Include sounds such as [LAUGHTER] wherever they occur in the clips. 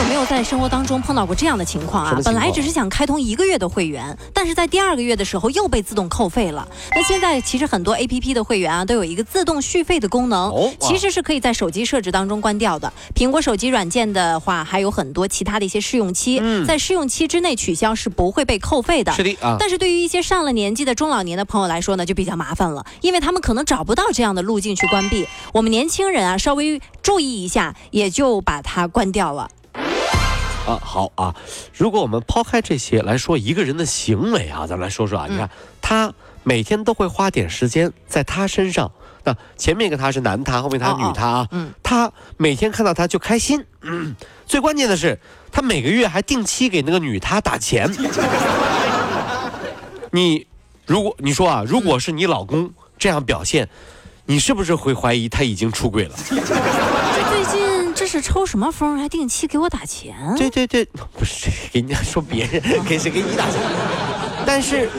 有没有在生活当中碰到过这样的情况啊？本来只是想开通一个月的会员，但是在第二个月的时候又被自动扣费了。那现在其实很多 A P P 的会员啊都有一个自动续费的功能，其实是可以在手机设置当中关掉的。苹果手机软件的话，还有很多其他的一些试用期，在试用期之内取消是不会被扣费的。是的啊。但是对于一些上了年纪的中老年的朋友来说呢，就比较麻烦了，因为他们可能找不到这样的路径去关闭。我们年轻人啊，稍微注意一下，也就把它关掉了。啊，好啊！如果我们抛开这些来说，一个人的行为啊，咱们来说说啊。你看，他每天都会花点时间在他身上。那前面一个他是男他，后面他女他啊。嗯。他每天看到他就开心。嗯。最关键的是，他每个月还定期给那个女他打钱。你如果你说啊，如果是你老公这样表现，你是不是会怀疑他已经出轨了？[LAUGHS] 是抽什么风还定期给我打钱？对对对，不是给人家 [LAUGHS] 说别人，给谁给你打钱？但是，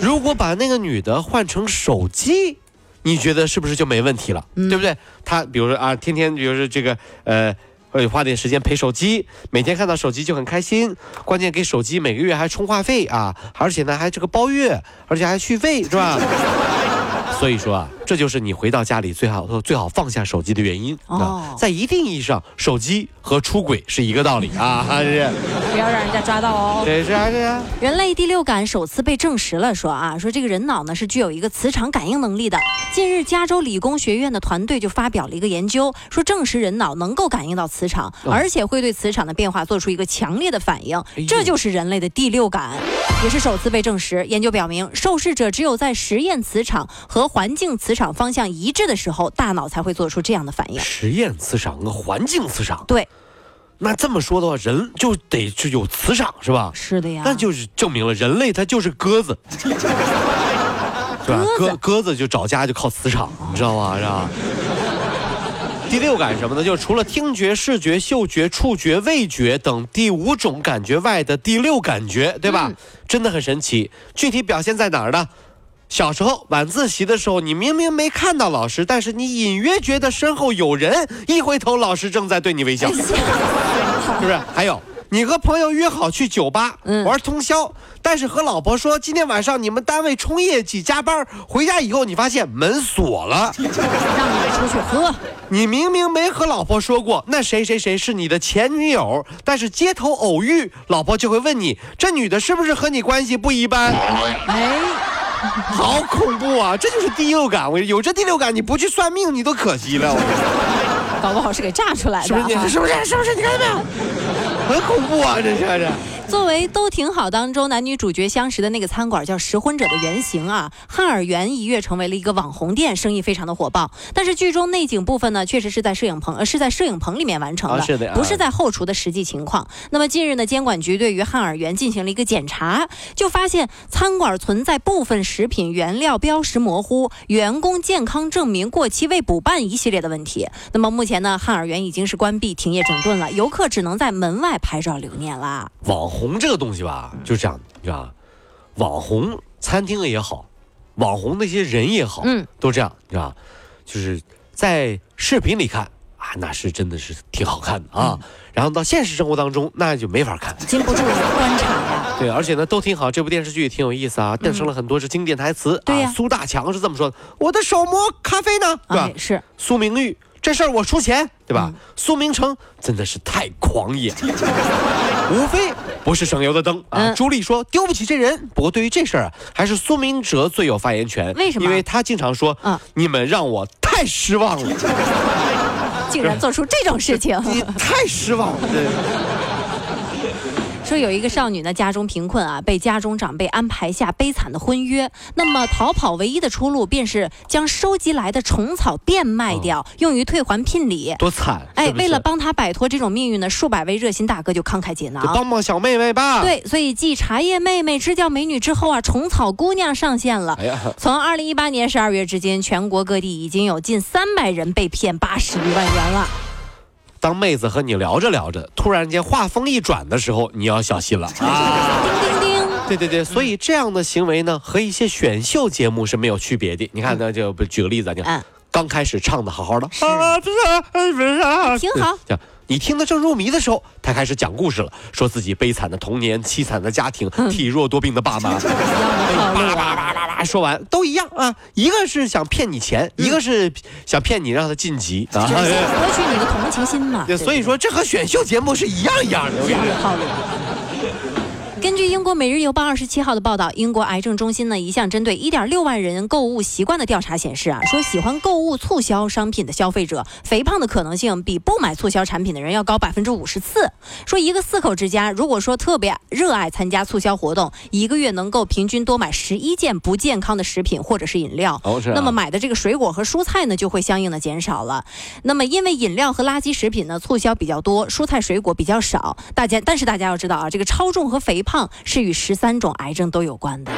如果把那个女的换成手机，你觉得是不是就没问题了？对不对？她比如说啊，天天比如说这个呃，会花点时间陪手机，每天看到手机就很开心。关键给手机每个月还充话费啊，而且呢还这个包月，而且还续费，是吧？[LAUGHS] 所以说啊，这就是你回到家里最好最好放下手机的原因哦，在一定意义上，手机和出轨是一个道理啊，[LAUGHS] 是。不要让人家抓到哦。对，是啊，是啊。人类第六感首次被证实了，说啊，说这个人脑呢是具有一个磁场感应能力的。近日，加州理工学院的团队就发表了一个研究，说证实人脑能够感应到磁场，而且会对磁场的变化做出一个强烈的反应，这就是人类的第六感，也是首次被证实。研究表明，受试者只有在实验磁场和环境磁场方向一致的时候，大脑才会做出这样的反应。实验磁场和环境磁场，对。那这么说的话，人就得是有磁场，是吧？是的呀。那就是证明了人类它就是鸽子，[LAUGHS] 是吧？鸽鸽子就找家就靠磁场，你知道吗？是吧？第六感什么呢？就是除了听觉、视觉、嗅觉、触觉、味觉等第五种感觉外的第六感觉，对吧？真的很神奇。具体表现在哪儿呢？小时候晚自习的时候，你明明没看到老师，但是你隐约觉得身后有人，一回头老师正在对你微笑，是不是？还有，你和朋友约好去酒吧玩通宵，但是和老婆说今天晚上你们单位冲业绩加班，回家以后你发现门锁了，让你出去喝。你明明没和老婆说过那谁谁谁是你的前女友，但是街头偶遇，老婆就会问你这女的是不是和你关系不一般？哎。[LAUGHS] 好恐怖啊！这就是第六感，我有这第六感，你不去算命，你都可惜了。[LAUGHS] 搞不好是给炸出来的，是不是？是不是？是不是？你看到没有？很恐怖啊！这是这。作为都挺好当中男女主角相识的那个餐馆，叫《拾婚者》的原型啊，汉尔园一跃成为了一个网红店，生意非常的火爆。但是剧中内景部分呢，确实是在摄影棚，呃，是在摄影棚里面完成的，不是在后厨的实际情况。那么近日呢，监管局对于汉尔园进行了一个检查，就发现餐馆存在部分食品原料标识模糊、员工健康证明过期未补办一系列的问题。那么目前呢，汉尔园已经是关闭停业整顿了，游客只能在门外拍照留念啦。网红这个东西吧，就这样，你知道网红餐厅也好，网红那些人也好，嗯，都这样，你知道就是在视频里看啊，那是真的是挺好看的啊。然后到现实生活当中，那就没法看，经不住观察呀。对，而且呢，都挺好。这部电视剧也挺有意思啊，诞生了很多是经典台词。对呀，苏大强是这么说的：“我的手磨咖啡呢？”对吧？是苏明玉。这事儿我出钱，对吧？苏明成真的是太狂野，[LAUGHS] 无非不是省油的灯啊。朱莉说丢不起这人，不过对于这事儿啊，还是苏明哲最有发言权。为什么？因为他经常说，你们让我太失望了，[LAUGHS] 竟然做出这种事情，[LAUGHS] 你太失望了。说有一个少女呢，家中贫困啊，被家中长辈安排下悲惨的婚约。那么逃跑唯一的出路，便是将收集来的虫草变卖掉，用于退还聘礼。多惨！哎，为了帮她摆脱这种命运呢，数百位热心大哥就慷慨解囊，帮帮小妹妹吧。对，所以继茶叶妹妹、支教美女之后啊，虫草姑娘上线了。从二零一八年十二月至今，全国各地已经有近三百人被骗八十余万元了。当妹子和你聊着聊着，突然间话锋一转的时候，你要小心了啊！[LAUGHS] 叮叮叮！对对对，所以这样的行为呢，和一些选秀节目是没有区别的。你看，那就举个例子，你看，刚开始唱的好好的，啊，挺好。你听得正入迷的时候，他开始讲故事了，说自己悲惨的童年、凄惨的家庭、体弱多病的爸妈。[LAUGHS] 说完都一样啊，一个是想骗你钱，一个是想骗你让他晋级啊，博取你的同情心嘛。所以说这和选秀节目是一样一样的，一样的套路。根据英国《每日邮报》二十七号的报道，英国癌症中心呢一项针对一点六万人购物习惯的调查显示啊，说喜欢购物促销商品的消费者，肥胖的可能性比不买促销产品的人要高百分之五十四。说一个四口之家，如果说特别热爱参加促销活动，一个月能够平均多买十一件不健康的食品或者是饮料，那么买的这个水果和蔬菜呢就会相应的减少了。那么因为饮料和垃圾食品呢促销比较多，蔬菜水果比较少，大家但是大家要知道啊，这个超重和肥。胖是与十三种癌症都有关的。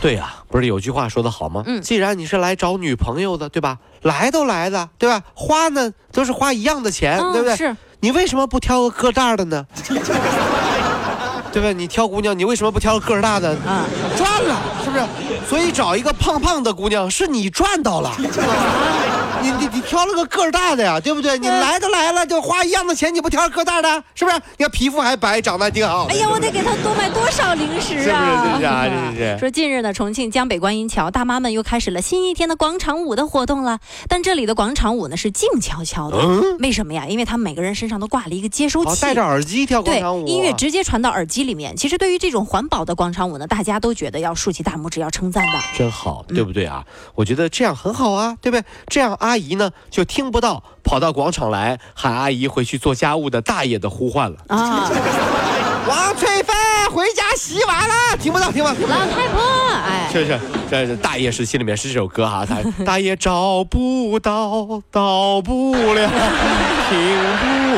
对呀，不是有句话说的好吗？嗯，既然你是来找女朋友的，对吧？来都来了，对吧？花呢都是花一样的钱，对不对？是。你为什么不挑个个大的呢？[LAUGHS] 对吧？你挑姑娘，你为什么不挑个个大的？啊，赚了，是不是？所以找一个胖胖的姑娘，是你赚到了。[LAUGHS] 你你你挑了个个大的呀，对不对？你来都来了，就花一样的钱，你不挑个大的，是不是？你看皮肤还白，长得还挺好。哎呀，我得给他多买多少零食啊！是不是？是是 [LAUGHS] 是。说近日呢，重庆江北观音桥大妈们又开始了新一天的广场舞的活动了。但这里的广场舞呢是静悄悄的，为什么呀？因为他们每个人身上都挂了一个接收器，戴着耳机跳广场舞，音乐直接传到耳机里面。其实对于这种环保的广场舞呢，大家都觉得要竖起大拇指，要称赞的。真好，对不对啊？我觉得这样很好啊，对不对？这样阿姨呢就。听不到跑到广场来喊阿姨回去做家务的大爷的呼唤了啊！[LAUGHS] 王翠芬回家洗碗了，听不到，听不到。老太婆，哎，是是，这大爷是心里面是这首歌哈，他大爷找不到，到不了，[LAUGHS] 听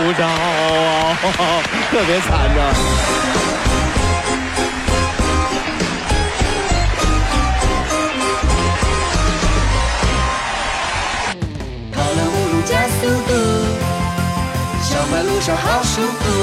不着，特别惨的。路上好舒服。